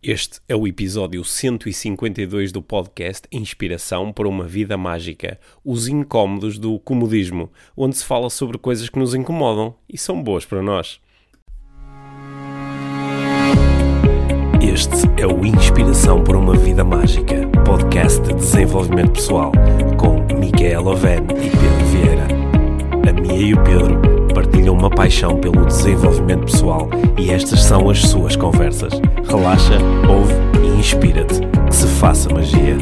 Este é o episódio 152 do podcast Inspiração para uma Vida Mágica, os incómodos do comodismo, onde se fala sobre coisas que nos incomodam e são boas para nós. Este é o Inspiração para uma Vida Mágica, podcast de desenvolvimento pessoal, com Micaela Oven e Pedro Vieira. A Mia e o Pedro partilham uma paixão pelo desenvolvimento pessoal e estas são as suas conversas. Relaxa, ouve e inspira-te. Que se faça magia.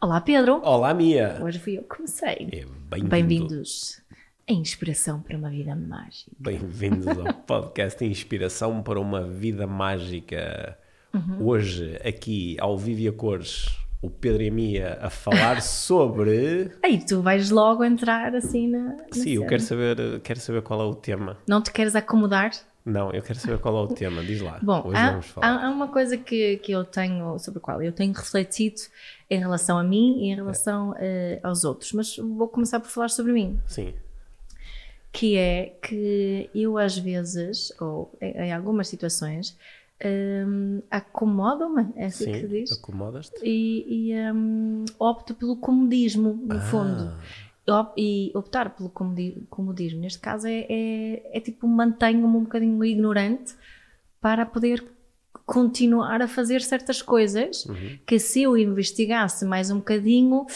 Olá Pedro, Olá, Mia. hoje fui eu que comecei. É, bem-vindo. Bem-vindos à Inspiração para uma Vida Mágica. Bem-vindos ao podcast Inspiração para uma Vida Mágica. Uhum. Hoje, aqui ao Vivo e a Cores, o Pedro e a Mia a falar sobre. Aí tu vais logo entrar assim na. na Sim, eu cena. quero saber, quero saber qual é o tema. Não te queres acomodar? Não, eu quero saber qual é o tema. Diz lá. Bom, Hoje há, vamos falar. há- uma coisa que, que eu tenho, sobre a qual eu tenho refletido em relação a mim e em relação eh, aos outros, mas vou começar por falar sobre mim. Sim. que é que eu às vezes, ou em algumas situações, hum, acomodo-me, é assim que se Sim. diz, Acomodas-te? e, e, hum, opto pelo comodismo, no fundo. Op- E optar pelo comodi- comodismo, neste caso, é, é, é tipo mantenho-me um bocadinho ignorante para poder continuar a fazer certas coisas que se eu investigasse mais um bocadinho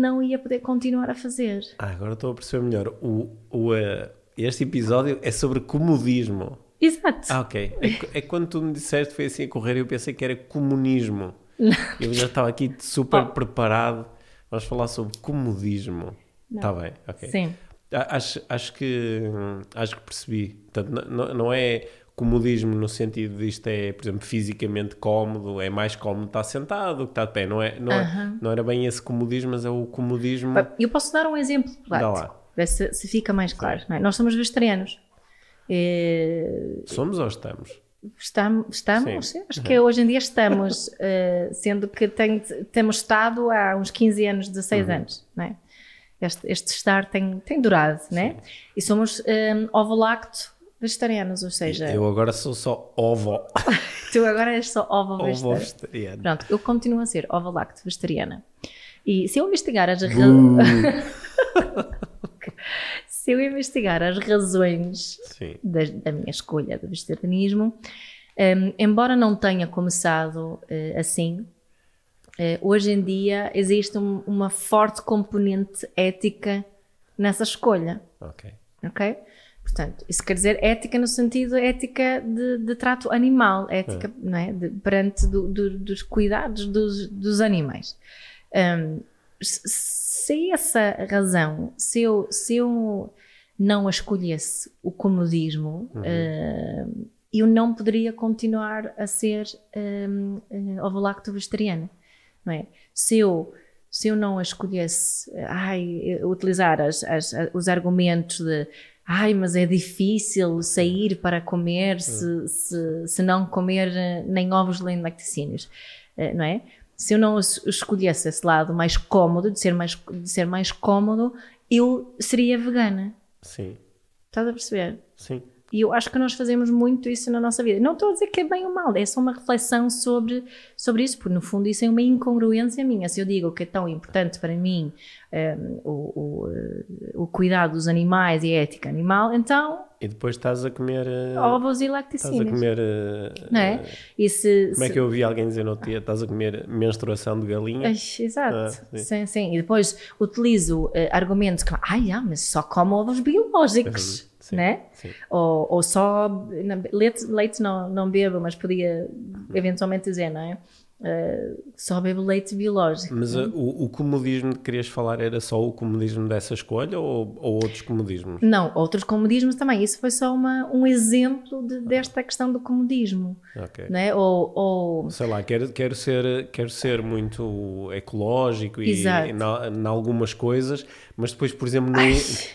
não ia poder continuar a fazer. Ah, agora estou a perceber melhor. O, o, eh, este episódio é sobre comodismo. Exato. Ah, ok. É, é quando tu me disseste foi assim a correr, eu pensei que era comunismo. Eu já estava aqui super Oh. preparado. Vamos falar sobre comodismo. Está bem, ok. Sim. Acho, acho, que, acho que percebi. Portanto, n- n- não é comodismo no sentido de isto é, por exemplo, fisicamente cómodo, é mais cómodo estar sentado do que estar de pé. Não, é, não, é- não era bem esse comodismo, mas é o comodismo. Eu posso dar um exemplo Dá prático, lá. ver se, se fica mais claro. não é? Nós somos vegetarianos. Eh, Somos ou estamos? Estamos, estamos Sim. acho que hoje em dia estamos, eh, sendo que tem- temos estado há uns 15 anos, 16 Uhum. anos, não é? Este, este estar tem, tem durado, né? E somos um, ovo-lacto vegetarianos, ou seja, Eu agora sou só ovo. tu agora és só ovo ovo vegetariano. vegetariano. Pronto, eu continuo a ser ovo-lacto vegetariana. E se eu investigar as razões. se eu investigar as razões da, da minha escolha do vegetarianismo, hum, embora não tenha começado eh, assim, eh, hoje em dia existe um- uma forte componente ética nessa escolha, Ok. ok? Portanto, isso quer dizer ética no sentido ética de, de trato animal, ética não é? De- perante do- do- dos cuidados dos, dos animais. Hum, se- se essa razão, se eu, se eu não a escolhesse o comodismo, hum, eu não poderia continuar a ser hum, hum, ovo-lacto vegetariana, não é? Se eu, se eu não a escolhesse, ai, utilizar as- as- os argumentos de ai, mas é difícil sair para comer se, se, se não comer eh, nem ovos nem lacticínios, eh, não é? Se eu não es- escolhesse esse lado mais cómodo, de ser mais, de ser mais cómodo, eu seria vegana. Sim. Estás a perceber? Sim. E eu acho que nós fazemos muito isso na nossa vida. Não estou a dizer que é bem ou mal, é só uma reflexão sobre, sobre isso, porque no fundo isso é uma incongruência minha. Se eu digo que é tão importante para mim hum, o, o, eh, o cuidado dos animais e a ética animal, então E depois estás a comer. eh, ovos e Estás a lacticínios. comer. eh, Não é? E se, Como é se- que eu ouvi alguém dizer no outro dia? Estás a comer menstruação de galinha? Exato, Ah, sim. sim. Sim, E depois utilizo eh, argumentos como, ai, ah, mas só como ovos biológicos, Uhum, sim, né? sim. Ou, ou só leite, leite não, não bebo, mas podia eventualmente dizer, não é? Eh, só bebo leite biológico. Mas eh, o, o comodismo que querias falar era só o comodismo dessa escolha ou, ou outros comodismos? Não, outros comodismos também. Isso foi só uma, um exemplo de- desta questão do comodismo, Ok. não é? Ou, ou Sei lá, quero, quero, ser, quero ser muito ecológico e Exato. em algumas coisas, mas depois, por exemplo,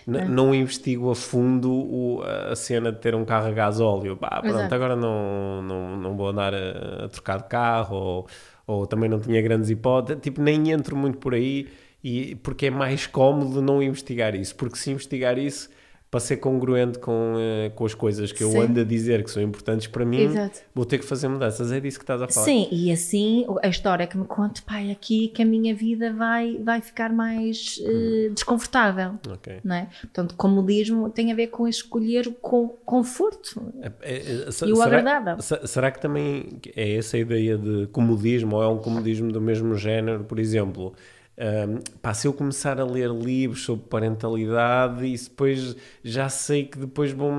não, não investigo a fundo o- a cena de ter um carro a gás óleo. Pá, pronto, Exato. agora não, não, não vou andar a, a trocar de carro ou, ou também não tinha grandes hipóteses. Tipo, nem entro muito por aí e porque é mais cómodo não investigar isso, porque se investigar isso para ser congruente com, uh, com as coisas que eu Sim. ando a dizer que são importantes para mim, Exato. vou ter que fazer mudanças. É disso que estás a falar. Sim, e assim a história que me conta, pai, aqui que a minha vida vai, vai ficar mais eh, desconfortável. Ok. Não é? Portanto, comodismo tem a ver com escolher o con- conforto É- é- é- e o será- agradável. se- Será que também é essa a ideia de comodismo ou é um comodismo do mesmo género? Por exemplo, hum, pá, se eu começar a ler livros sobre parentalidade e depois já sei que depois vou,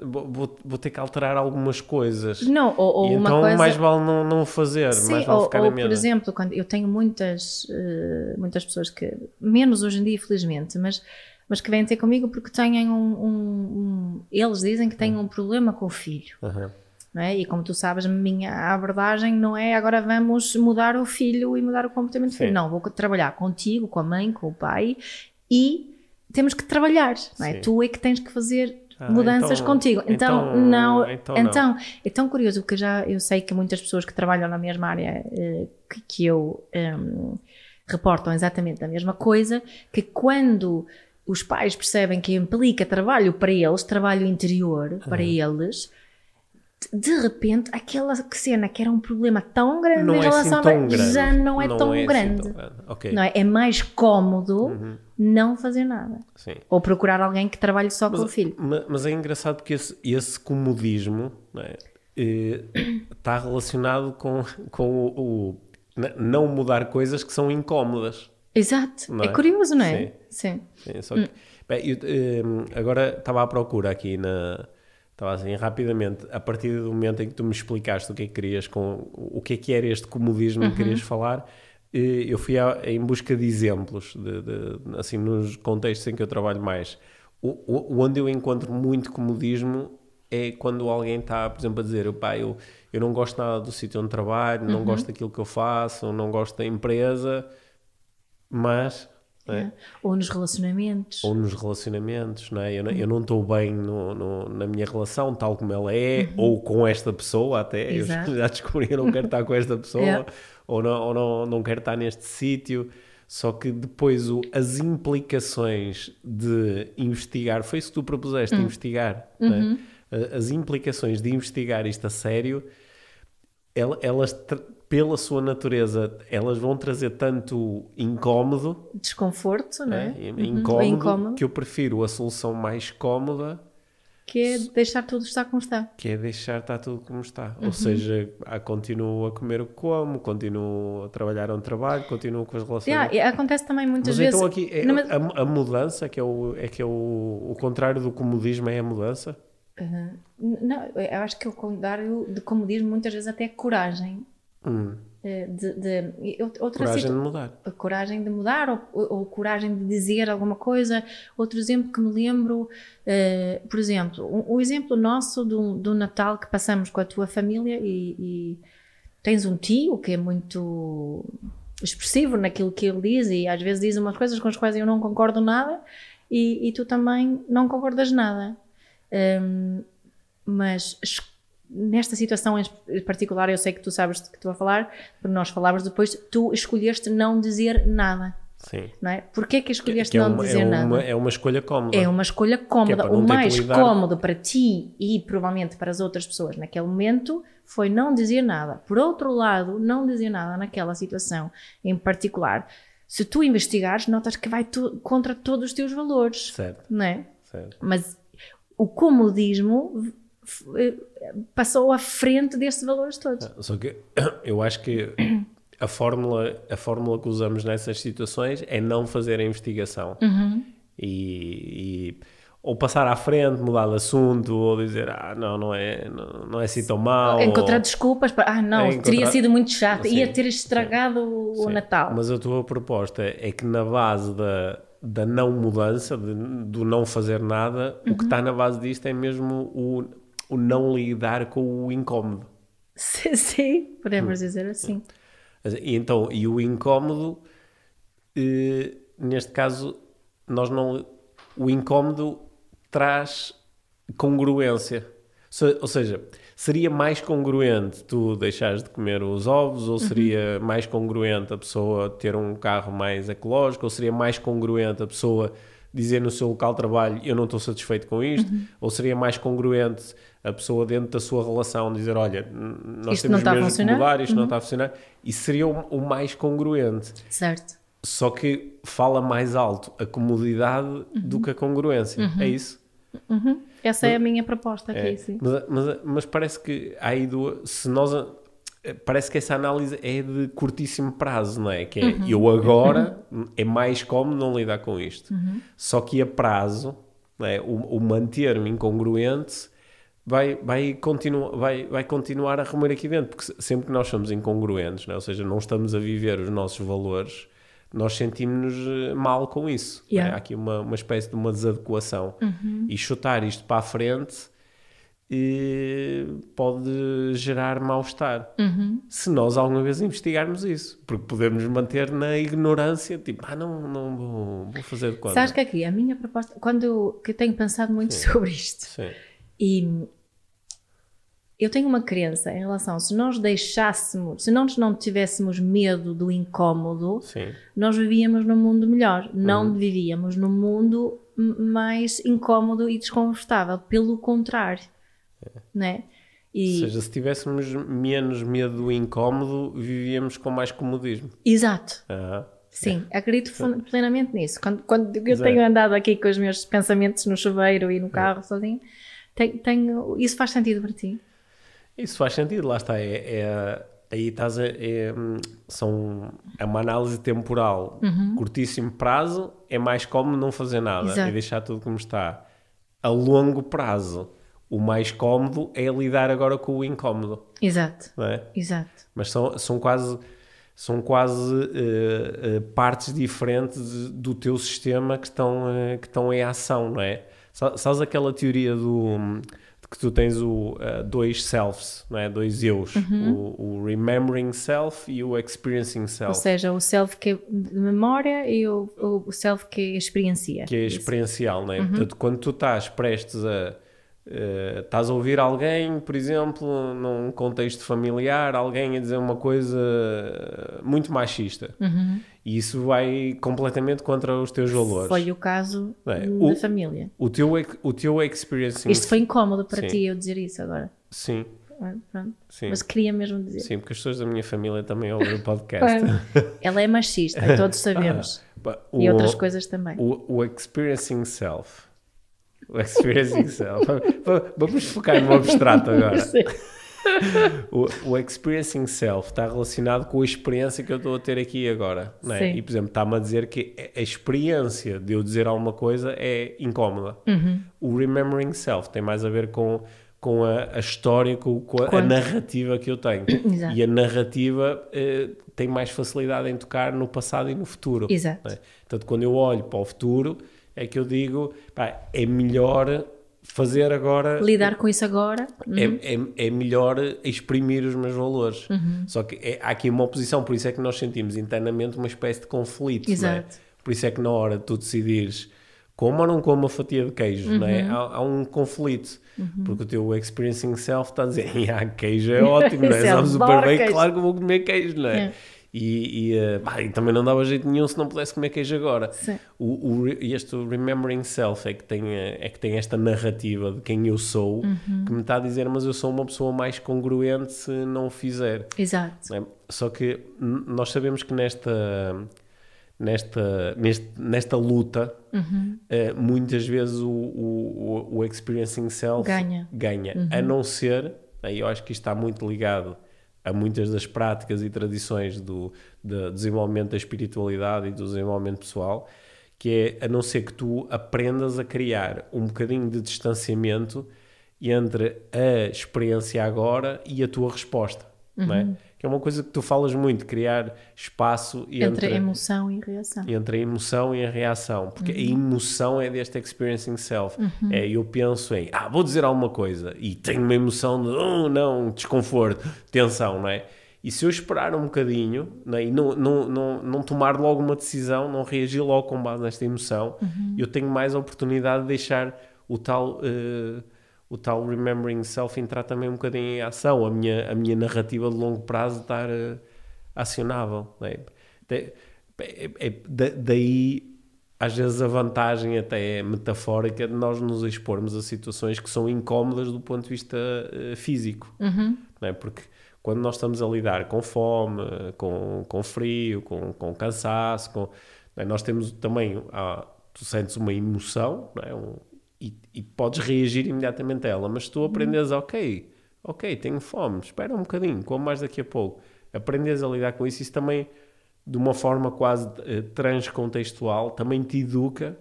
vou, vou ter que alterar algumas coisas. Não, ou, ou E uma então coisa. mais vale não, não fazer, Sim, mais vale ou, ficar ou, na por mesa. exemplo, quando eu tenho muitas, eh, muitas pessoas que, menos hoje em dia, felizmente, mas, mas que vêm ter comigo porque têm um, um- um- Eles dizem que têm um problema com o filho. Aham. É? E como tu sabes, a minha abordagem não é agora vamos mudar o filho e mudar o comportamento do Sim. filho. Não, vou trabalhar contigo, com a mãe, com o pai e temos que trabalhar, não é? Tu é que tens que fazer Ah, mudanças então- contigo. Então, então- não, então então, não. é tão curioso porque já eu sei que muitas pessoas que trabalham na mesma área eh, que, que eu em, reportam exatamente a mesma coisa, que quando os pais percebem que implica trabalho para eles, trabalho interior para eles, de repente aquela cena que era um problema tão grande Não em é assim relação a grande. já não é tão assim grande. tão grande. Ok, Não é? é mais cómodo Uhum. não fazer nada. sim. Ou procurar alguém que trabalhe só com o filho. Ma- Mas é engraçado porque esse, esse comodismo não é, eh, está relacionado com, com o, o não mudar coisas que são incómodas. Exato. Não é? é? curioso, não é? Sim. Sim, só que- bem, eu, eh, agora estava à procura aqui na. Estava assim, rapidamente, a partir do momento em que tu me explicaste o que é que querias, com, o que é que era este comodismo que querias falar, eh, eu fui à- em busca de exemplos, de, de- assim, nos contextos em que eu trabalho mais. O, o- onde eu encontro muito comodismo é quando alguém está, por exemplo, a dizer: pá, eu, eu não gosto nada do sítio onde trabalho, não gosto daquilo que eu faço, não gosto da empresa, mas. É? Ou nos relacionamentos. ou nos relacionamentos, não é? Eu não- Eu não estou bem no- no- na minha relação, tal como ela é, ou com esta pessoa até. Eu Exato. já descobri, eu não quero estar com esta pessoa, Yeah. ou, não, ou não, não quero estar neste sítio. Só que depois o- as implicações de investigar, foi isso que tu propuseste, investigar, não é? As implicações de investigar isto a sério, el- elas, pela sua natureza, elas vão trazer tanto incómodo Desconforto, é? é? Uhum. incómodo, Ou incómodo. que eu prefiro a solução mais cómoda Que é deixar tudo estar como está. que é deixar estar tudo como está Uhum. ou seja, ah, continuo a comer o que como continuo a trabalhar onde trabalho continuo com as relações Yeah, acontece também muitas mas vezes. então aqui é Não, a, a mudança que é o, é que é o, o contrário do comodismo é a mudança Não, eu acho que o contrário de comodismo muitas vezes até é coragem. Hum, eh, De, de- outra coragem situ- de mudar a coragem de mudar ou, ou- coragem de dizer alguma coisa. Outro exemplo que me lembro, eh, por exemplo, um, um exemplo nosso do, do Natal que passamos com a tua família e, e tens um tio que é muito expressivo naquilo que ele diz e às vezes diz umas coisas com as quais eu não concordo nada e, e tu também não concordas nada. Hum, mas es- nesta situação em particular, eu sei que tu sabes de que estou a falar, porque nós falávamos depois, tu escolheste não dizer nada, sim não é? Porquê que escolheste que é não uma, dizer é, nada? uma, é uma escolha cómoda É uma escolha cómoda. não o mais cómodo para ti e provavelmente para as outras pessoas naquele momento foi não dizer nada. Por outro lado, não dizer nada naquela situação em particular, se tu investigares, notas que vai tu- contra todos os teus valores, certo, não é? certo. Mas o comodismo passou à frente destes valores todos. Só que eu acho que a fórmula, a fórmula que usamos nessas situações é não fazer a investigação. Uhum. E, e- ou passar à frente, mudar de assunto, ou dizer, ah, não, não é, não, não é assim tão mau. Encontrar ou- desculpas para, ah, não, É, encontrar- teria sido muito chato, Sim, ia ter estragado o Sim. Natal. Mas a tua proposta é que na base da, da não mudança, de- do não fazer nada, o que Uhum. está na base disto é mesmo o, o não lidar com o incómodo. Sim, sim, Hum. podemos dizer assim. E então, e o incómodo, eh, neste caso, nós não. O incómodo traz congruência. Ou seja, seria mais congruente tu deixares de comer os ovos, ou seria mais congruente a pessoa ter um carro mais ecológico, ou seria mais congruente a pessoa dizer no seu local de trabalho eu não estou satisfeito com isto, ou seria mais congruente a pessoa dentro da sua relação dizer olha, nós Isto temos mesmo que mudar, isto não está a funcionar, e seria o, o mais congruente. Certo. Só que fala mais alto a comodidade do que a congruência, é isso? Essa é a minha proposta aqui, É, sim. mas, mas- mas parece que há aí duas, se nós parece que essa análise é de curtíssimo prazo, não é? Que é Uhum. eu agora é mais cómodo não lidar com isto. Uhum. Só que a prazo, é? o, o manter-me incongruente vai, vai, continua, vai, vai continuar a remoer aqui dentro, porque se- sempre que nós somos incongruentes, não é? ou seja, não estamos a viver os nossos valores, nós sentimos-nos eh, mal com isso. é? Yeah. Há aqui uma, uma espécie de uma desadequação. E chutar isto para a frente eh, pode gerar mal-estar. Se nós alguma vez investigarmos isso, porque podemos manter na ignorância, tipo, ah, não, não vou, vou fazer de conta. Sabes que aqui, a minha proposta, quando eu, que eu tenho pensado muito sobre isto, Sim, e eu tenho uma crença em relação, se nós deixássemos, se nós não tivéssemos medo do incómodo, sim, nós vivíamos num mundo melhor. Não Uhum. vivíamos num mundo mais incómodo e desconfortável. Pelo contrário. Né? Ou E, seja, se tivéssemos menos medo do incómodo, vivíamos com mais comodismo. Exato. Ah, Sim, acredito plenamente nisso. Quando, quando eu Exato. tenho andado aqui com os meus pensamentos no chuveiro e no carro sozinho, tenho, tenho- isso faz sentido para ti? Isso faz sentido, lá está. É, é- aí estás a. É, são, é uma análise temporal. Curtíssimo prazo é mais cómodo não fazer nada Exato. e deixar tudo como está. A longo prazo, o mais cómodo é lidar agora com o incómodo. Exato, é? exato. Mas são, são quase, são quase eh, eh, partes diferentes do teu sistema que estão, eh, que estão em ação, não é? Sa- Sabes aquela teoria do, de que tu tens o, dois selves, não é? dois eus, o, o remembering self e o experiencing Ou self, seja, o self que é de memória e o, o self que experiencia. que é Isso. experiencial. Não é? Portanto, quando tu estás prestes a... eh, estás a ouvir alguém, por exemplo, num contexto familiar, alguém a dizer uma coisa muito machista. E isso vai completamente contra os teus valores. Foi o caso É, da família. O teu, o teu experiencing... Isto foi incómodo para Sim. ti eu dizer isso agora. Sim, Ah, Pronto. sim. Mas queria mesmo dizer. Sim, porque as pessoas da minha família também ouvem o podcast. Ela é machista, e todos sabemos. E o- outras coisas também. O, o experiencing self. O experiencing self. Va- Vamos focar no abstrato agora. Sim. O, o experiencing self está relacionado com a experiência que eu estou a ter aqui agora. É? E, por exemplo, está-me a dizer que a experiência de eu dizer alguma coisa é incómoda. Uhum. O remembering self tem mais a ver com, com a, a história, com, com a, a narrativa que eu tenho. Exato. E a narrativa eh, tem mais facilidade em tocar no passado e no futuro. Exato. é? Portanto, quando eu olho para o futuro, é que eu digo, pá, é melhor fazer agora Lidar com isso agora. é, é, é melhor exprimir os meus valores. Uhum. Só que é- há aqui uma oposição, por isso é que nós sentimos internamente uma espécie de conflito. é? Exato. Por isso é que na hora de tu decidires como ou não como a fatia de queijo, não Uhum. é? há, há um conflito. Porque o teu experiencing self está a dizer, ah, queijo é ótimo, não é? Isso, Sabe super bem, queijo." claro que eu vou comer queijo, não é? E, e, eh, pá, e também não dava jeito nenhum se não pudesse comer queijo agora. Sim. O, o, este Remembering Self é que, tem, eh, é que tem esta narrativa de quem eu sou Uhum. que me está a dizer, mas eu sou uma pessoa mais congruente se não o fizer. Exato. é? Só que nós sabemos que nesta, nesta, neste, nesta luta, Uhum. eh, muitas vezes o, o, o- Experiencing Self Ganha. ganha. A não ser, aí eu acho que isto está muito ligado a muitas das práticas e tradições do, do desenvolvimento da espiritualidade e do desenvolvimento pessoal, que é a não ser que tu aprendas a criar um bocadinho de distanciamento entre a experiência agora e a tua resposta. Não é? Que é uma coisa que tu falas muito, criar espaço Entre, entre, a emoção e a reação. entre a emoção e a reação, porque a emoção é deste experiencing self. É, eu penso em, ah, vou dizer alguma coisa e tenho uma emoção de, oh, não, desconforto, tensão, não é? E se eu esperar um bocadinho né, e não, não, não, não tomar logo uma decisão, não reagir logo com base nesta emoção, eu tenho mais oportunidade de deixar o tal, eh, o tal remembering self entrar também um bocadinho em ação, a minha, a minha narrativa de longo prazo estar uh, acionável. De, é, é, daí, às vezes, a vantagem até é metafórica de nós nos expormos a situações que são incómodas do ponto de vista uh, físico. Uhum. Porque quando nós estamos a lidar com fome, com, com frio, com, com cansaço, com, nós temos também, ah, tu sentes uma emoção, né? um, e, e, podes reagir imediatamente a ela, mas tu aprendes, ok, ok, tenho fome, espera um bocadinho, como mais daqui a pouco, aprendes a lidar com isso, isso também, de uma forma quase uh, transcontextual, também te educa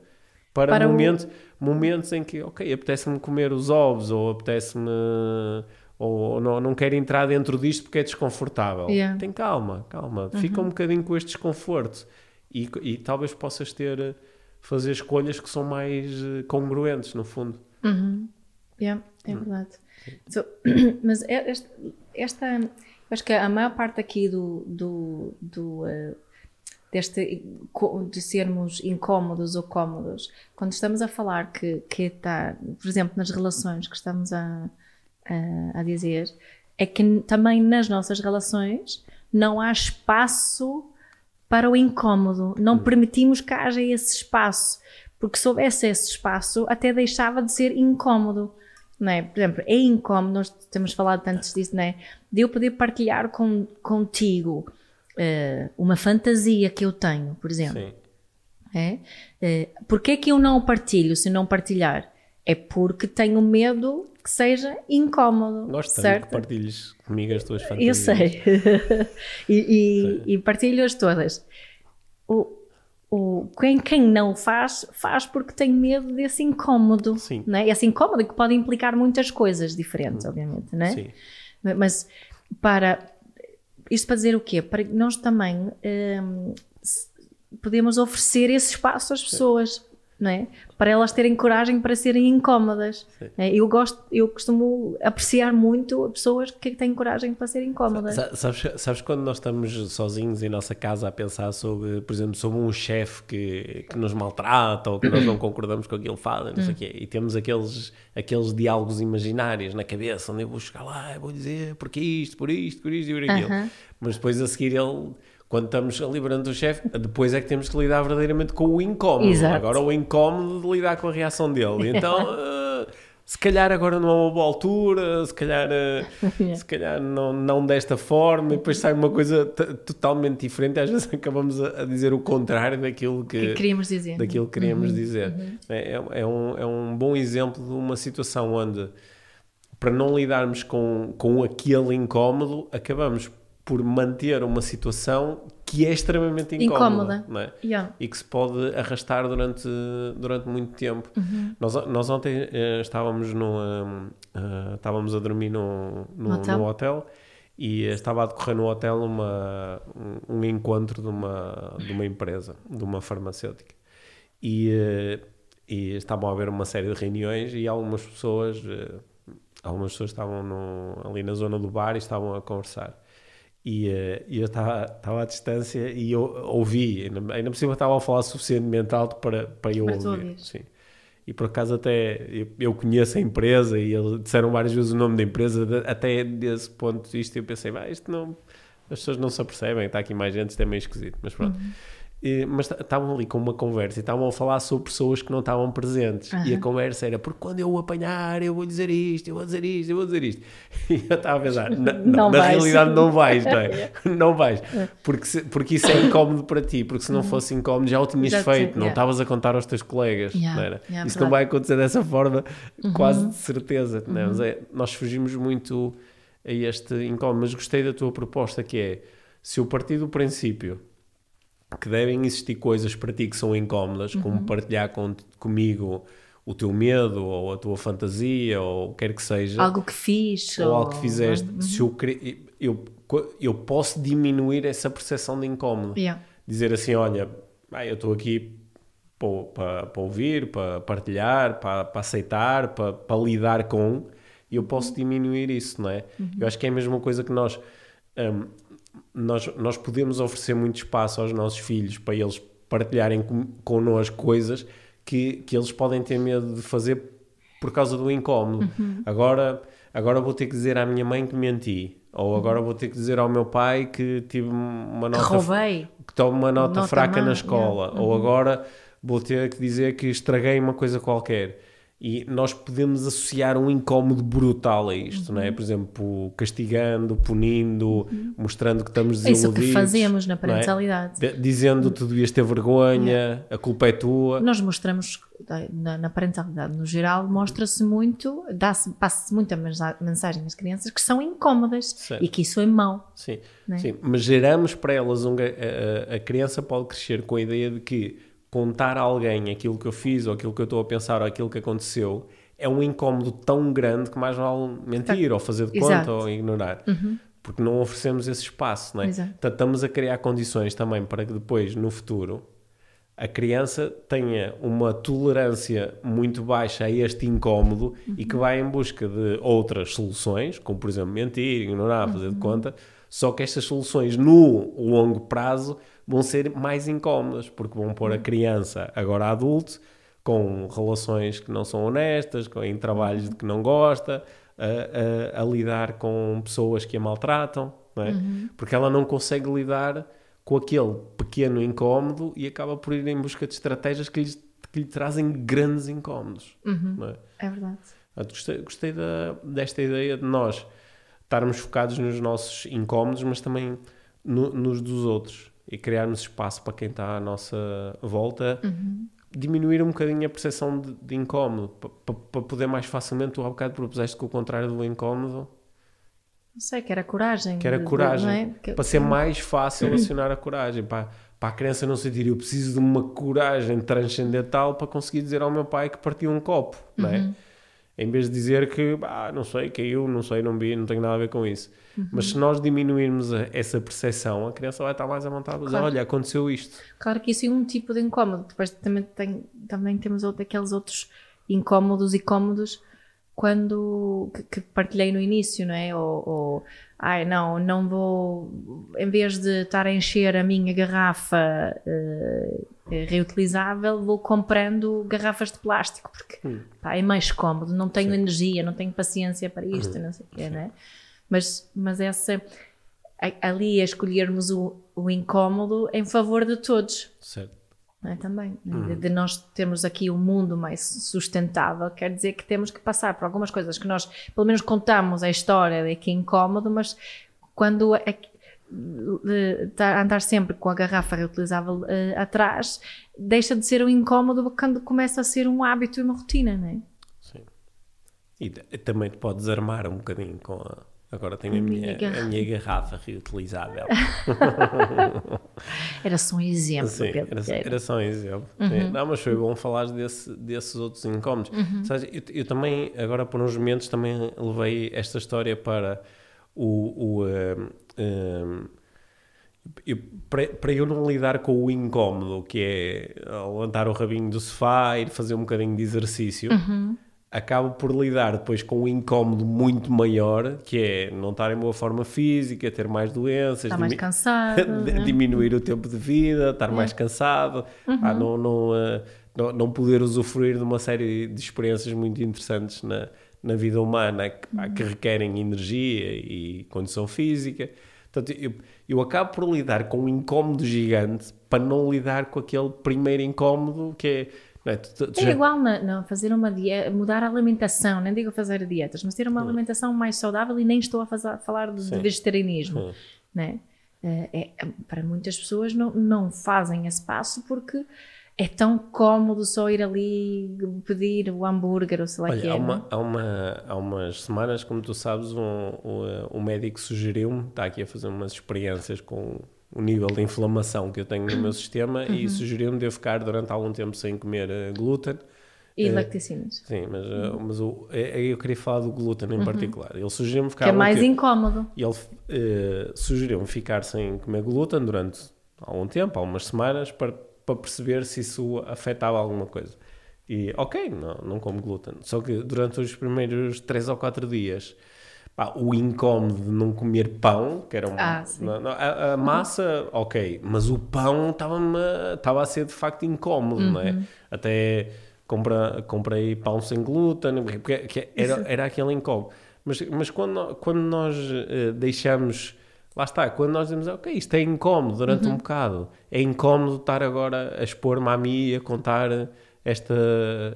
para, para momentos, o... momentos em que, ok, apetece-me comer os ovos, ou apetece-me, ou não, não quero entrar dentro disto porque é desconfortável. Yeah. Tem calma, calma, uhum. fica um bocadinho com este desconforto e, e talvez possas ter fazer escolhas que são mais eh, congruentes, no fundo. Uhum. Yeah, é uhum. verdade. So, mas é, esta, esta, acho que a maior parte aqui do, do, do uh, deste de sermos incómodos ou cómodos, quando estamos a falar que, que está, por exemplo, nas relações que estamos a, a, a dizer, é que também nas nossas relações não há espaço para o incómodo. Não hum. permitimos que haja esse espaço, porque se houvesse esse espaço, até deixava de ser incómodo. Não é? Por exemplo, é incómodo, nós temos falado antes disso, não é? De eu poder partilhar com, contigo uh, uma fantasia que eu tenho, por exemplo. Sim. É? Uh, Porquê é que eu não partilho se não partilhar? É porque tenho medo que seja incómodo. Gosto certo? que partilhes comigo as tuas fantasias. Eu sei. e, e, e partilho-as todas. O, o, quem, quem não faz, faz porque tem medo desse incómodo. Sim. Né? Esse incómodo que pode implicar muitas coisas diferentes, hum. obviamente. Né? Sim. Mas para. Isto para dizer o quê? Para nós também hum, podemos oferecer esse espaço às pessoas não é? Para elas terem coragem para serem incómodas. É? Eu gosto, eu costumo apreciar muito pessoas que têm coragem para serem incómodas. Sabes, sabes quando nós estamos sozinhos em nossa casa a pensar sobre, por exemplo, sobre um chefe que, que nos maltrata ou que nós não concordamos com aquilo que fala, não sei o quê, e temos aqueles, aqueles diálogos imaginários na cabeça onde eu vou chegar lá, eu vou dizer porque isto, por isto, por isto e por aquilo. Uh -huh. Mas depois a seguir ele quando estamos ali perante o chefe, depois é que temos que lidar verdadeiramente com o incómodo. Exato. Agora o incómodo de lidar com a reação dele. Então, uh, se calhar agora não é uma boa altura, se calhar, uh, se calhar não, não desta forma, e depois sai uma coisa totalmente diferente. Às vezes acabamos a, a, dizer o contrário daquilo que, que queríamos dizer. Daquilo que queríamos uhum. dizer. Uhum. É, é, um, é um bom exemplo de uma situação onde, para não lidarmos com, com aquele incómodo, acabamos por manter uma situação que é extremamente incómoda, incómoda. É? Yeah. e que se pode arrastar durante, durante muito tempo. Uhum. Nós, nós ontem uh, estávamos, no, uh, uh, estávamos a dormir no, no, hotel? no hotel e estava a decorrer no hotel uma, um, um, encontro de uma, de uma empresa, de uma farmacêutica. E, e estavam a haver uma série de reuniões e algumas pessoas, algumas pessoas estavam no, ali na zona do bar e estavam a conversar. E, uh, eu estava à distância e eu ouvi, ainda, ainda por cima estava a falar suficientemente alto para, para eu para ouvir. Sim. E por acaso até eu, eu, conheço a empresa e eles disseram várias vezes o nome da empresa, de, até desse ponto de vista eu pensei, ah, isto não, as pessoas não se apercebem, está aqui mais gente, isto é meio esquisito, mas pronto. Uhum. Mas estavam ali com uma conversa e estavam a falar sobre pessoas que não estavam presentes. Uhum. E a conversa era: porque quando eu o apanhar, eu vou dizer isto, eu vou dizer isto, eu vou dizer isto. E eu estava a pensar: não, na realidade não vais, não é? não vais. É. Porque, se, porque isso é incómodo para ti, porque se não uhum. fosse incómodo já o tinhas feito, não yeah. estavas a contar aos teus colegas. Yeah. Não era? Yeah, isso não vai acontecer dessa forma, uhum. quase de certeza. Não é? Mas é, nós fugimos muito a este incómodo. Mas gostei da tua proposta, que é: se eu partir do princípio que devem existir coisas para ti que são incómodas, uhum. como partilhar com, comigo o teu medo ou a tua fantasia ou o que quer que seja. Algo que fiz. Ou, ou... algo que fizeste. Uhum. Se eu, eu, eu posso diminuir essa percepção de incómodo. Yeah. Dizer assim, olha, eu estou aqui para, para, ouvir, para partilhar, para, para aceitar, para, para lidar com, e eu posso diminuir isso, não é? Uhum. Eu acho que é a mesma coisa que nós... Um, nós, nós podemos oferecer muito espaço aos nossos filhos para eles partilharem com, connosco coisas que, que eles podem ter medo de fazer por causa do incómodo. Uhum. Agora, agora vou ter que dizer à minha mãe que menti. Ou agora vou ter que dizer ao meu pai que tive uma Que nota roubei. que tomo uma nota, Nota fraca má, na escola, yeah. ou agora vou ter que dizer que estraguei uma coisa qualquer. E nós podemos associar um incómodo brutal a isto, Uhum. não é? Por exemplo, castigando, punindo, mostrando que estamos É isso desiludidos. que fazemos na é? parentalidade. D- Dizendo tu devias ter vergonha, a culpa é tua. Nós mostramos, na, na parentalidade no geral, mostra-se muito, dá-se, passa-se muita mensa- mensagem às crianças que são incómodas Certo. e que isso é mau. Sim, é? sim, mas geramos para elas um, a- a criança pode crescer com a ideia de que contar a alguém aquilo que eu fiz ou aquilo que eu estou a pensar ou aquilo que aconteceu é um incómodo tão grande que mais vale mentir ou fazer de conta Exato. Uhum. ou ignorar. Porque não oferecemos esse espaço, não é? Exato. Portanto, estamos a criar condições também para que depois, no futuro, a criança tenha uma tolerância muito baixa a este incómodo e que vai em busca de outras soluções, como por exemplo mentir, ignorar, fazer de conta, só que estas soluções no longo prazo vão ser mais incómodas, porque vão pôr a criança, agora adulto, com relações que não são honestas, com, em trabalhos de que não gosta, a, a- a lidar com pessoas que a maltratam, é? porque ela não consegue lidar com aquele pequeno incómodo e acaba por ir em busca de estratégias que, lhes- que lhe trazem grandes incómodos. não é? É verdade. Gostei, gostei da- desta ideia de nós estarmos focados nos nossos incómodos, mas também no- nos dos outros e criarmos espaço para quem está à nossa volta. Diminuir um bocadinho a percepção de, de incómodo para poder mais facilmente. Tu há bocado propuseste que o contrário do incómodo Não sei, que era coragem. que era coragem, não é? Que- para ser mais fácil acionar a coragem, para, para a criança não sentir eu preciso de uma coragem transcendental para conseguir dizer ao meu pai que partiu um copo, não Uhum. é? Em vez de dizer que, ah, não sei, caiu, não sei, não vi, não tenho nada a ver com isso. Uhum. Mas se nós diminuirmos a- essa percepção, a criança vai estar mais à vontade de dizer, Claro. olha, aconteceu isto. Claro que isso é um tipo de incómodo. Depois também, tem, também temos outro, aqueles outros incómodos e cómodos quando que, que partilhei no início, não é? Ou, ou ai não, não vou em vez de estar a encher a minha garrafa eh, reutilizável, vou comprando garrafas de plástico porque pá, é mais cómodo, não tenho energia, não tenho paciência para isto, não sei o quê, não é? Mas, mas essa ali a escolhermos o, o incómodo em favor de todos. Certo. É? Também, de, de nós termos aqui um mundo mais sustentável, quer dizer que temos que passar por algumas coisas que nós, pelo menos, contamos a história de que é incómodo, mas quando é tá- andar sempre com a garrafa reutilizável eh, atrás, deixa de ser um incómodo quando começa a ser um hábito e uma rotina, não é? Sim. E também te podes armar um bocadinho com a. Agora tenho a, minha, minha garrafa. a minha garrafa reutilizável. Era só um exemplo, Sim, Pedro era, era só um exemplo. Uhum. Não, mas foi bom falar desse, desses outros incómodos. Sabes, eu, eu também, agora por uns momentos, também levei esta história para o. o ehm, ehm, eu- para, para eu não lidar com o incómodo, que é levantar o rabinho do sofá, ir fazer um bocadinho de exercício, acabo por lidar depois com um incómodo muito maior, que é não estar em boa forma física, ter mais doenças, Está mais dimi- cansado. de- não é? diminuir o tempo de vida, estar mais cansado, pá, não, não, eh, não, não poder usufruir de uma série de experiências muito interessantes na, na vida humana que, pá, que requerem energia e condição física. Portanto, eu, eu acabo por lidar com um incómodo gigante para não lidar com aquele primeiro incómodo que é. Não é? Tu- tu- É já- igual na, na fazer uma dieta, mudar a alimentação, nem digo fazer dietas, mas ter uma alimentação mais saudável e nem estou a fazer- falar de, de vegetarianismo, Sim. né? Eh, é, para muitas pessoas não, não fazem esse passo porque é tão cómodo só ir ali pedir o hambúrguer ou sei lá que Olha, é. há, não é? uma, há, uma, há umas semanas, como tu sabes, um, um, um médico sugeriu-me, está aqui a fazer umas experiências com o nível de inflamação que eu tenho no meu sistema Uhum. e sugeriu-me de eu ficar durante algum tempo sem comer eh, glúten. E eh, lacticinas. Sim, mas, eh, mas o, eh, eu queria falar do glúten em particular. Ele sugeriu-me ficar Uhum. Que é mais tempo- incómodo. ele eh, sugeriu-me ficar sem comer glúten durante algum tempo, algumas semanas, para, para perceber se isso afetava alguma coisa. E, ok, não, não como glúten. Só que durante os primeiros 3 ou 4 dias, pá, o incómodo de não comer pão, que era uma, Ah, não- não, a, a massa, ok, mas o pão estava a ser de facto incómodo, não é? Até compra, comprei pão sem glúten, porque era, era aquele incómodo. Mas, mas quando, quando nós uh, deixamos, lá está, quando nós dizemos, ok, isto é incómodo durante uhum. um bocado, é incómodo estar agora a expor-me a mim e a contar esta,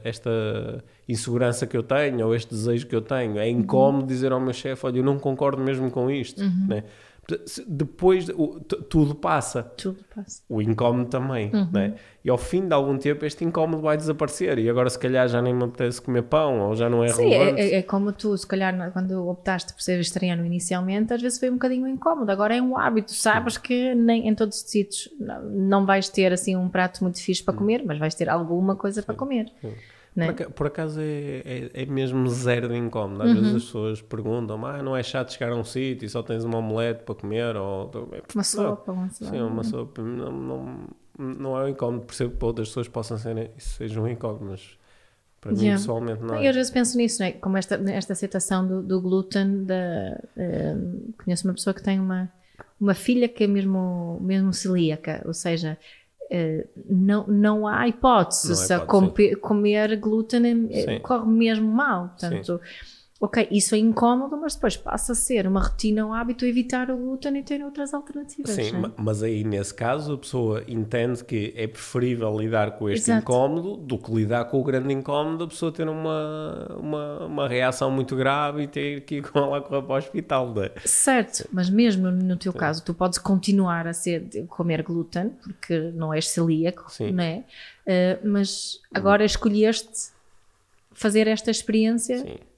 esta insegurança que eu tenho ou este desejo que eu tenho. É incómodo dizer ao meu chefe, olha, eu não concordo mesmo com isto. Uhum. Né? Depois o, tudo passa. Tudo passa. O incómodo também. Uhum. Né? E ao fim de algum tempo este incómodo vai desaparecer. E agora se calhar já nem me apetece comer pão ou já não é Sim, é, relevante. É, é, como tu, se calhar quando optaste por ser vegetariano inicialmente, às vezes foi um bocadinho incómodo. Agora é um hábito. Sabes que nem em todos os sítios não, vais ter assim um prato muito fixe para comer, mas vais ter alguma coisa para comer. Sim. Né? Por, por, acaso é, é, é, mesmo zero de incómodo. Às uhum. vezes as pessoas perguntam: ah, não é chato chegar a um sítio e só tens uma omelete para comer? Ou, uma sopa, uma sopa. Sim, uma sopa. Não, não, não é um incómodo. Percebo que para outras pessoas possam ser, isso seja um incómodo, mas para yeah. mim pessoalmente não é. Eu às vezes penso nisso, é? como esta, esta aceitação do, do glúten. Da, uh, conheço uma pessoa que tem uma, uma filha que é mesmo, mesmo celíaca, ou seja não, não há hipótese, não hipótese. comer glúten é, corre mesmo mal. Portanto, Sim ok, isso é incómodo, mas depois passa a ser uma rotina, um hábito evitar o glúten e ter outras alternativas. Sim, né? mas aí nesse caso a pessoa entende que é preferível lidar com este Exato. incómodo do que lidar com o grande incómodo, a pessoa ter uma, uma, uma reação muito grave e ter que ir com ela para o hospital. Não é? Certo, mas mesmo no teu Sim. caso, tu podes continuar a ser, comer glúten, porque não és celíaco, Sim. não é? Uh, mas agora escolheste fazer esta experiência. Sim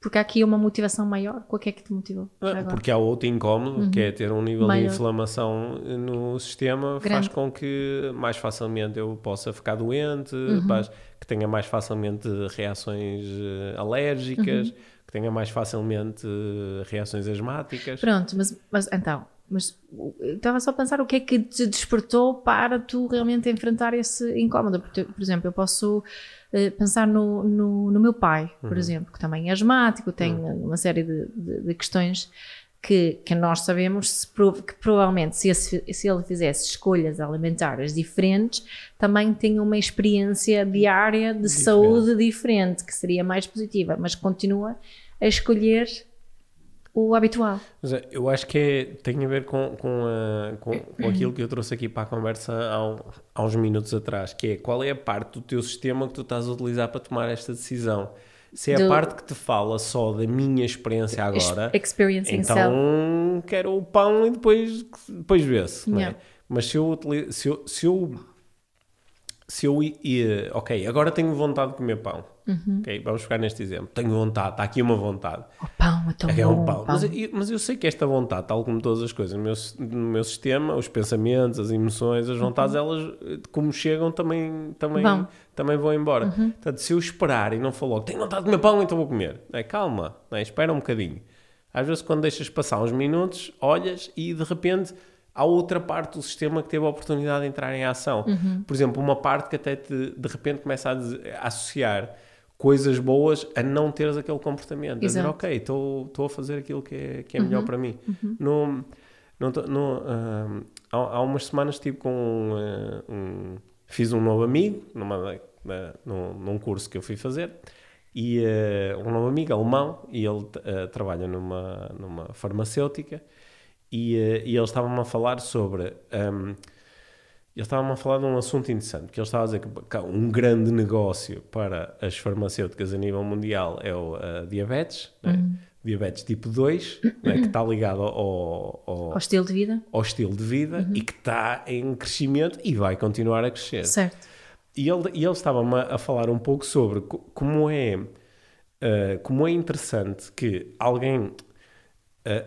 porque há aqui uma motivação maior. Qual é que te motivou? Ah, porque há outro incómodo, uhum. que é ter um nível maior. de inflamação no sistema, Grande. faz com que mais facilmente eu possa ficar doente, uhum. faz, que tenha mais facilmente reações uh, alérgicas, uhum. que tenha mais facilmente uh, reações asmáticas. Pronto, mas, mas então, mas estava só a pensar o que é que te despertou para tu realmente enfrentar esse incómodo. Porque, por exemplo, eu posso uh, pensar no, no, no, meu pai, por uhum. exemplo, que também é asmático, tem uhum. uma série de, de, de, questões que, que nós sabemos se, que provavelmente se, esse, se ele fizesse escolhas alimentares diferentes, também tem uma experiência diária de diferente. saúde diferente, que seria mais positiva, mas continua a escolher o habitual. É, eu acho que é, tem a ver com, com, a, com, com, aquilo que eu trouxe aqui para a conversa há, há, uns minutos atrás, que é qual é a parte do teu sistema que tu estás a utilizar para tomar esta decisão. Se é do... a parte que te fala só da minha experiência agora, então quero o pão e depois, depois vê-se. É? Yeah. É? Mas se eu, se eu, se eu, se eu, ok, agora tenho vontade de comer pão Uhum. Okay, vamos ficar neste exemplo. Tenho vontade, está aqui uma vontade. O pão é tão é, bom. Um pão. Mas, eu, mas eu sei que esta vontade, tal como todas as coisas no meu, no meu sistema, os pensamentos, as emoções, as vontades, uhum. elas, como chegam, também, também, vão. também vão embora. Uhum. Portanto, se eu esperar e não logo, tenho vontade de comer pão, então vou comer. É, calma, é, espera um bocadinho. Às vezes, quando deixas passar uns minutos, olhas e de repente há outra parte do sistema que teve a oportunidade de entrar em ação. Uhum. Por exemplo, uma parte que até te, de repente começa a, a associar coisas boas a não teres aquele comportamento. Exato. A dizer, ok, estou a fazer aquilo que é, que é melhor uhum. para mim. Uhum. No, no, no, uh, há, há, umas semanas estive com um, uh, um, Fiz um novo amigo numa, uh, num, num, curso que eu fui fazer e uh, um novo amigo alemão e ele uh, trabalha numa, numa farmacêutica e, e eles estavam a falar sobre... Um, eles estavam a falar de um assunto interessante, que eles estavam a dizer que um grande negócio para as farmacêuticas a nível mundial é o uh, diabetes, né? uhum. diabetes tipo 2, né? que está ligado ao, ao, ao, estilo de vida, ao estilo de vida uhum. e que está em crescimento e vai continuar a crescer. Certo. E, ele, e eles estavam a, a falar um pouco sobre como é, uh, como é interessante que alguém,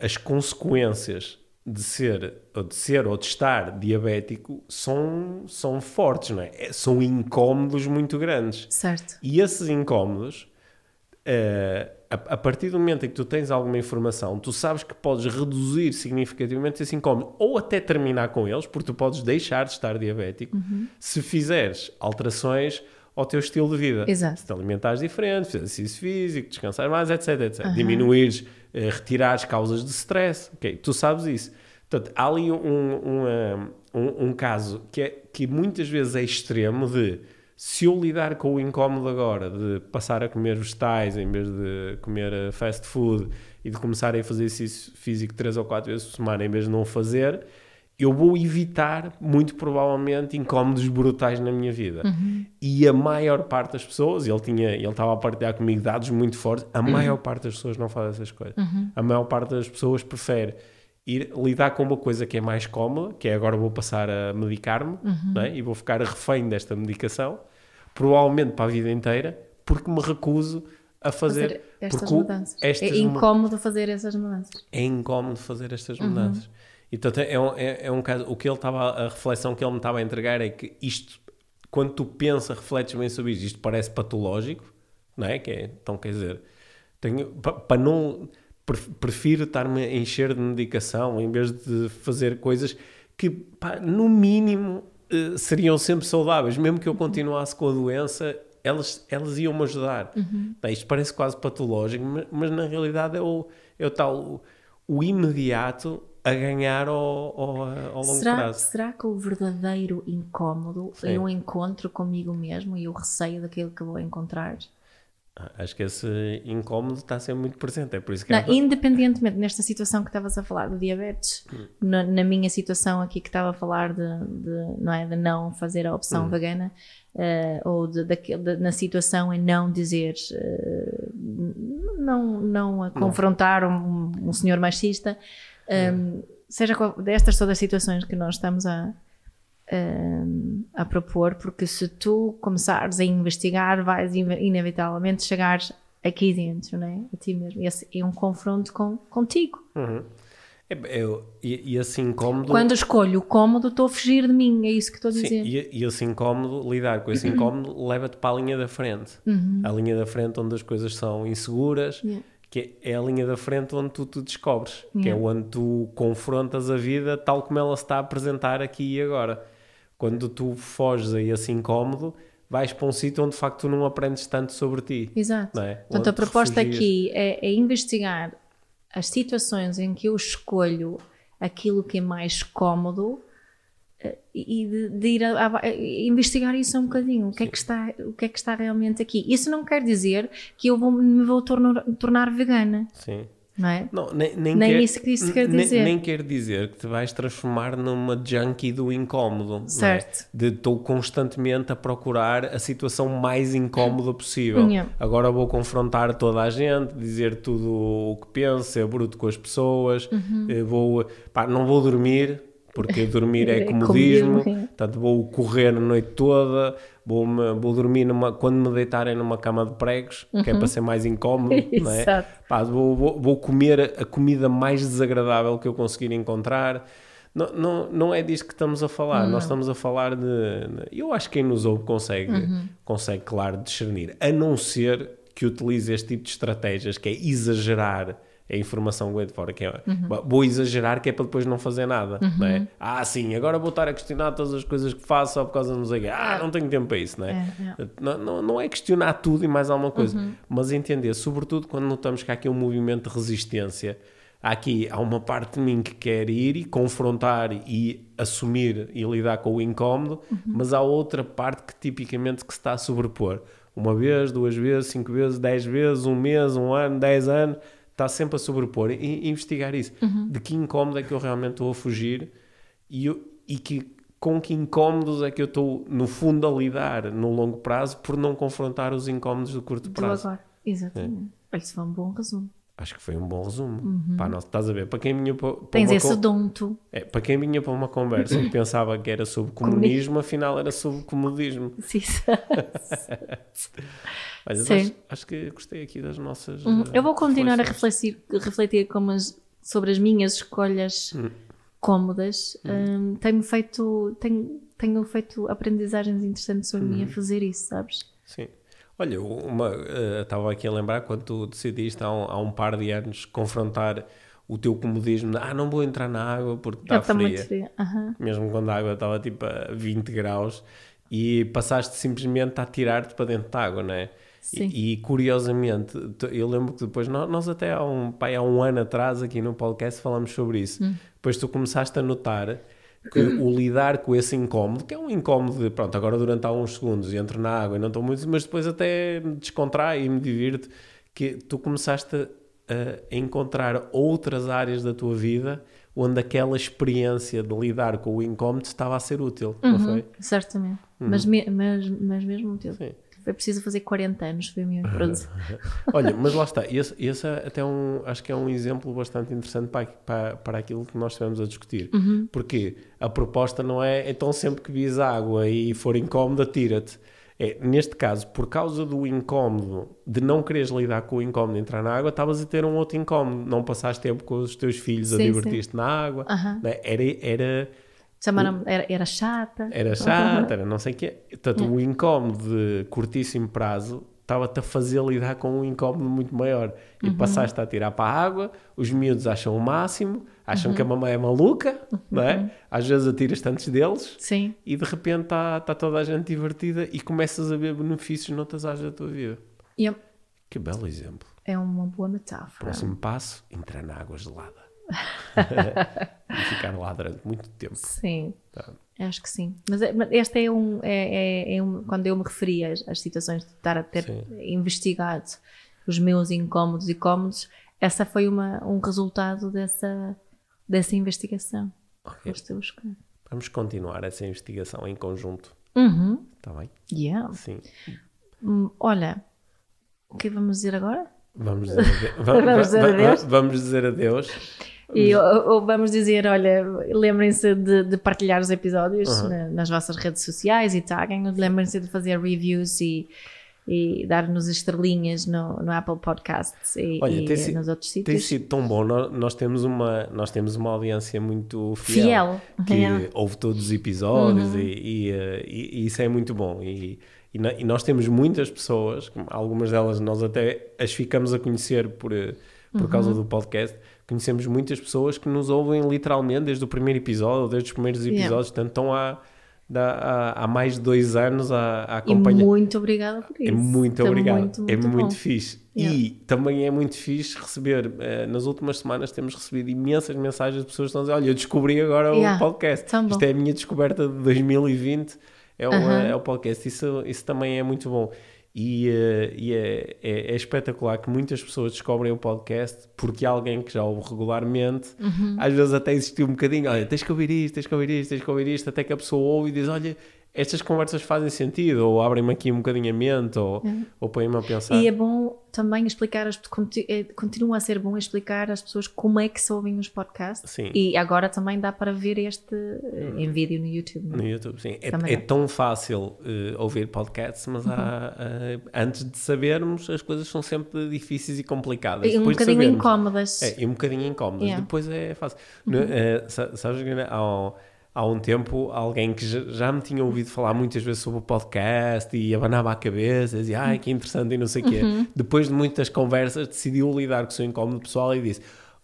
as consequências de ser, ou de ser ou de estar diabético são, são fortes, não é? é são incómodos muito grandes. Certo. E esses incómodos, uh, a, a, partir do momento em que tu tens alguma informação, tu sabes que podes reduzir significativamente esse incómodo ou até terminar com eles, porque tu podes deixar de estar diabético uhum. se fizeres alterações ao teu estilo de vida. Exato. Se te alimentares diferente, fizeres exercício físico, descansar mais, etc, etc. Uhum. Diminuires uh, retirar as causas de stress. Ok, tu sabes isso. Portanto, há ali um, um, um, um caso que, é, que muitas vezes é extremo de se eu lidar com o incómodo agora de passar a comer vegetais em vez de comer eh, fast food e de começar a fazer exercício físico três ou quatro vezes por semana em vez de não fazer, eu vou evitar, muito provavelmente, incómodos brutais na minha vida. Uhum. E a maior parte das pessoas, ele tinha, ele estava a partilhar comigo dados muito fortes, a maior parte das pessoas não faz essas coisas. A maior parte das pessoas prefere ir lidar com uma coisa que é mais cómoda, que é agora vou passar a medicar-me não é? e vou ficar refém desta medicação, provavelmente para a vida inteira, porque me recuso a fazer, Fazer estas mudanças. estas é incómodo fazer essas mudanças. é incómodo fazer estas Uhum. Então é um, é, é um caso, o que ele estava, a reflexão que ele me estava a entregar é que isto, quando tu pensas, refletes bem sobre isto, isto parece patológico, não é? Que é então quer dizer, para não, pre- prefiro estar-me a encher de medicação em vez de fazer coisas que, pá, no mínimo, eh, seriam sempre saudáveis, mesmo que eu continuasse com a doença, elas, elas iam me ajudar. Bem, isto parece quase patológico, mas, mas na realidade é o, é o tal o, o imediato a ganhar ao, ao, ao longo Será, prazo. será que o verdadeiro incómodo Sim. é o encontro comigo mesmo e o receio daquilo que vou encontrar? Ah, Acho que esse incómodo está sempre muito presente. É por isso que Não, é- independentemente nesta situação que estavas a falar do diabetes, Hum. na, na minha situação aqui que estava a falar de, de, não, é, de não fazer a Hum. opção vegana, eh, ou de, daquele- de- na situação em não dizer, eh, não, não a confrontar um, um senhor machista, um, seja qual, destas todas as situações que nós estamos a, um, a propor, porque se tu começares a investigar, vais in- inevitavelmente chegar aqui dentro, não é? A ti mesmo. E esse é um confronto com, contigo. Uhum. É, eu- e, e esse incómodo. Quando escolho o cómodo, estou a fugir de mim, é isso que estou a Sim, dizer. e, e esse incómodo, lidar com esse incómodo, leva-te para a linha da frente. A linha da frente onde as coisas são inseguras, Uhum. Yeah. Que é a linha da frente onde tu te descobres, que é Yeah. onde tu confrontas a vida tal como ela se está a apresentar aqui e agora. Quando tu foges a esse incómodo, vais para um sítio onde de facto tu não aprendes tanto sobre ti. Exato. É? Portanto, a proposta aqui é, é investigar as situações em que eu escolho aquilo que é mais cómodo e de, de ir a, a- a investigar isso um bocadinho. O que, é que está, o que é que está realmente aqui? Isso não quer dizer que eu vou, me vou tornar, tornar vegana, Sim. não é? Não, nem, nem, Nem quer, isso que isso quer nem- dizer. Nem, quer dizer que te vais transformar numa junkie do incómodo. é? Certo. De estou constantemente a procurar a situação mais incómoda possível. Yeah. Agora vou confrontar toda a gente, dizer tudo o que penso, ser bruto com as pessoas, Uhum. eh, vou, pá, não vou dormir. Porque dormir é É comodismo, comodismo, é. portanto vou correr a noite toda, vou, vou dormir numa, quando me deitarem numa cama de pregos, que é para ser mais incómodo, não é? Pá, vou, vou, vou comer a comida mais desagradável que eu conseguir encontrar. Não, não, não é disto que estamos a falar. Nós estamos a falar de. Eu acho que quem nos ouve consegue, consegue claro, discernir. A não ser que utilize este tipo de estratégias, que é exagerar a informação que de fora. Que é, Vou exagerar, que é para depois não fazer nada. Não é? Ah, sim, agora vou estar a questionar todas as coisas que faço só por causa de não sei quê. Ah, não tenho tempo para isso, não é? É, Não, não, não é questionar tudo e mais alguma coisa, Uhum. mas entender, sobretudo quando notamos que há aqui um movimento de resistência. Há aqui há uma parte de mim que quer ir e confrontar e assumir e lidar com o incómodo, Uhum. mas há outra parte que tipicamente que se está a sobrepor. Uma vez, duas vezes, cinco vezes, dez vezes, um mês, um ano, dez anos, está sempre a sobrepor e, investigar isso. Uhum. De que incómodo é que eu realmente estou a fugir e, eu- e que, com que incómodos é que eu estou, no fundo, a lidar no longo prazo por não confrontar os incómodos do curto Do prazo. agora. Exatamente. Olha, isso foi um bom resumo. Acho que foi um bom resumo. Pá, não, estás a ver? Para quem vinha para, para Tens uma esse con- dom, tu. é, para quem vinha para uma conversa e pensava que era sobre comunismo, afinal era sobre comodismo. Sim. Sim. acho, acho que gostei aqui das nossas. Uhum. eh, Eu vou continuar a refletir, refletir as- sobre as minhas escolhas Hum. cómodas. Hum, tenho feito tenho, tenho feito aprendizagens interessantes sobre Uhum. mim a fazer isso, sabes? Sim. Olha, uma, eh, estava aqui a lembrar quando tu decidiste há um, há um par de anos confrontar o teu comodismo. de, Ah, não vou entrar na água porque está fria. muito frio. Aham. Mesmo quando a água estava tipo a 20 graus e passaste simplesmente a tirar-te para dentro da água, não é? Sim. E, e, curiosamente, eu lembro que depois nós, até há um, pai, há um ano atrás aqui no podcast falamos sobre isso. Hum. Depois tu começaste a notar que o lidar com esse incómodo, que é um incómodo de, pronto, agora durante alguns segundos entro na água e não estou muito, mas depois até me descontrai e me divirto, que tu começaste a, encontrar outras áreas da tua vida onde aquela experiência de lidar com o incómodo estava a ser útil, não Uhum, foi? certamente. Mas, me- mas, mas mesmo útil. Sim. Foi preciso fazer 40 anos, foi a minha frase. Olha, mas lá está, esse, esse é até um, acho que é um exemplo bastante interessante para, para, para aquilo que nós estivemos a discutir. Porque a proposta não é, então sempre que vis água e for incómodo, atira-te. É, neste caso, por causa do incómodo, de não quereres lidar com o incómodo de entrar na água, estavas a ter um outro incómodo. Não passaste tempo com os teus filhos a Sim, divertir-te na água. Aham. né? Era, era, Chamaram era, era chata. era chato, era não sei o quê. Portanto, o incómodo de curtíssimo prazo estava-te a fazer lidar com um incómodo muito maior. E passaste a tirar para a água, os miúdos acham o máximo, acham que a mamãe é maluca, não é? Às vezes atiras-te antes deles Sim. e de repente está tá toda a gente divertida e começas a ver benefícios noutras áreas da tua vida. É- Que belo exemplo. é uma boa metáfora. Próximo passo, entrar na água gelada. e ficar lá durante muito tempo. Sim. Tá. Acho que sim. Mas, é- mas este é um, é, é- é um- Quando eu me referi às, às situações de estar a ter Sim. investigado os meus incómodos e cómodos, essa foi uma, um resultado dessa, dessa investigação. Ok. Foste a buscar. Vamos continuar essa investigação em conjunto. Uhum. Está bem? Yeah. Sim. Hum, Olha, o que vamos dizer agora? Vamos dizer adeus. Vamos dizer adeus? Vamos dizer adeus. E, ou, ou vamos dizer, olha, lembrem-se de, de partilhar os episódios Uhum. na- nas vossas redes sociais e taguem, lembrem-se de fazer reviews e, e dar-nos estrelinhas no, no Apple Podcasts e, Olha, e tem si- nos outros Tem sítios. sido tão bom. Nós, nós temos uma, nós temos uma audiência muito fiel. Fiel. Que Yeah. ouve todos os episódios Uhum. e, e, eh, e- isso é muito bom. E, e nós temos muitas pessoas, algumas delas nós até as ficamos a conhecer por, eh, por causa Uhum. do podcast. Conhecemos muitas pessoas que nos ouvem literalmente desde o primeiro episódio, desde os primeiros Yeah. episódios, portanto estão há, há, há mais de dois anos a, a E acompanhar. muito obrigada por isso. É muito obrigado. Muito, é muito muito bom. fixe. Yeah. E também é muito fixe receber. eh, nas últimas semanas temos recebido imensas mensagens de pessoas que estão a dizer: Olha, eu descobri agora Yeah. o podcast. Tão bom. Isto é a minha descoberta de 2020. É o, Aham. é o podcast. Isso, isso também é muito bom. E, eh, e é, é- é espetacular que muitas pessoas descobrem o podcast porque alguém que já ouve regularmente, Uhum. às vezes até existiu um bocadinho: Olha, tens que ouvir isto, tens que ouvir isto, tens que ouvir isto, até que a pessoa ouve e diz: Olha. Estas conversas fazem sentido, ou abrem-me aqui um bocadinho a mente, ou, ou põem-me a pensar. E é bom também explicar, as, eh, continua a ser bom explicar às pessoas como é que se ouvem os podcasts. Sim. E agora também dá para ver este eh, em vídeo no YouTube. não é? No YouTube, sim. É, é dá. tão fácil eh, ouvir podcasts, mas há, eh, antes de sabermos, as coisas são sempre difíceis e complicadas. E um Depois bocadinho incómodas. É, e um bocadinho incómodas. Yeah. Uhum. Depois é fácil. No- eh, sa- sabes há, um- há um tempo alguém que já, me tinha ouvido falar muitas vezes sobre o podcast e abanava a cabeça, dizia, ai que interessante e não sei o quê. Uhum. Depois de muitas conversas decidiu lidar com o seu incómodo pessoal e disse,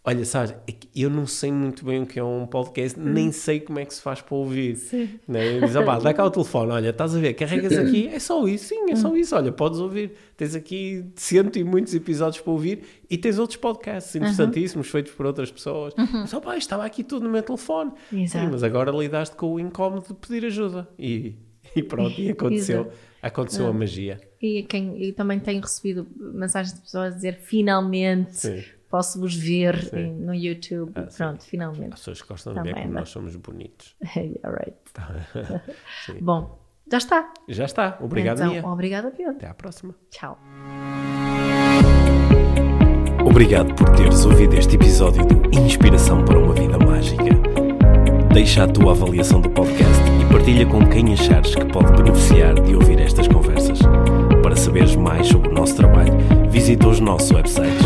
olha, sabes, é eu não sei muito bem o que é um podcast, nem sei como é que se faz para ouvir. Uhum. Sim. Né? Diz, ah, pá, dá cá o telefone, olha, estás a ver, carregas aqui, é só isso, sim, é só isso, olha, podes ouvir. Tens aqui cento e muitos episódios para ouvir e tens outros podcasts interessantíssimos feitos por outras pessoas. Mas, ó pá, estava aqui tudo no meu telefone. Exato. Sim, mas agora lidaste com o incómodo de pedir ajuda. E, e pronto, e aconteceu, Exato. aconteceu a magia. E, quem, e também tenho recebido mensagens de pessoas a dizer finalmente Sim. Posso-vos ver Sim. em- no YouTube. Ah, sim. Pronto, As finalmente. pessoas gostam de ver Também, como né? nós somos bonitos. Alright. Sim. Bom, já está. Já está. Obrigado, então, Mia. obrigada, Pedro. Até à próxima. Tchau. Obrigado por teres ouvido este episódio do Inspiração para uma Vida Mágica. Deixa a tua avaliação do podcast e partilha com quem achares que pode beneficiar de ouvir estas conversas. Para saberes mais sobre o nosso trabalho, visita os nossos websites.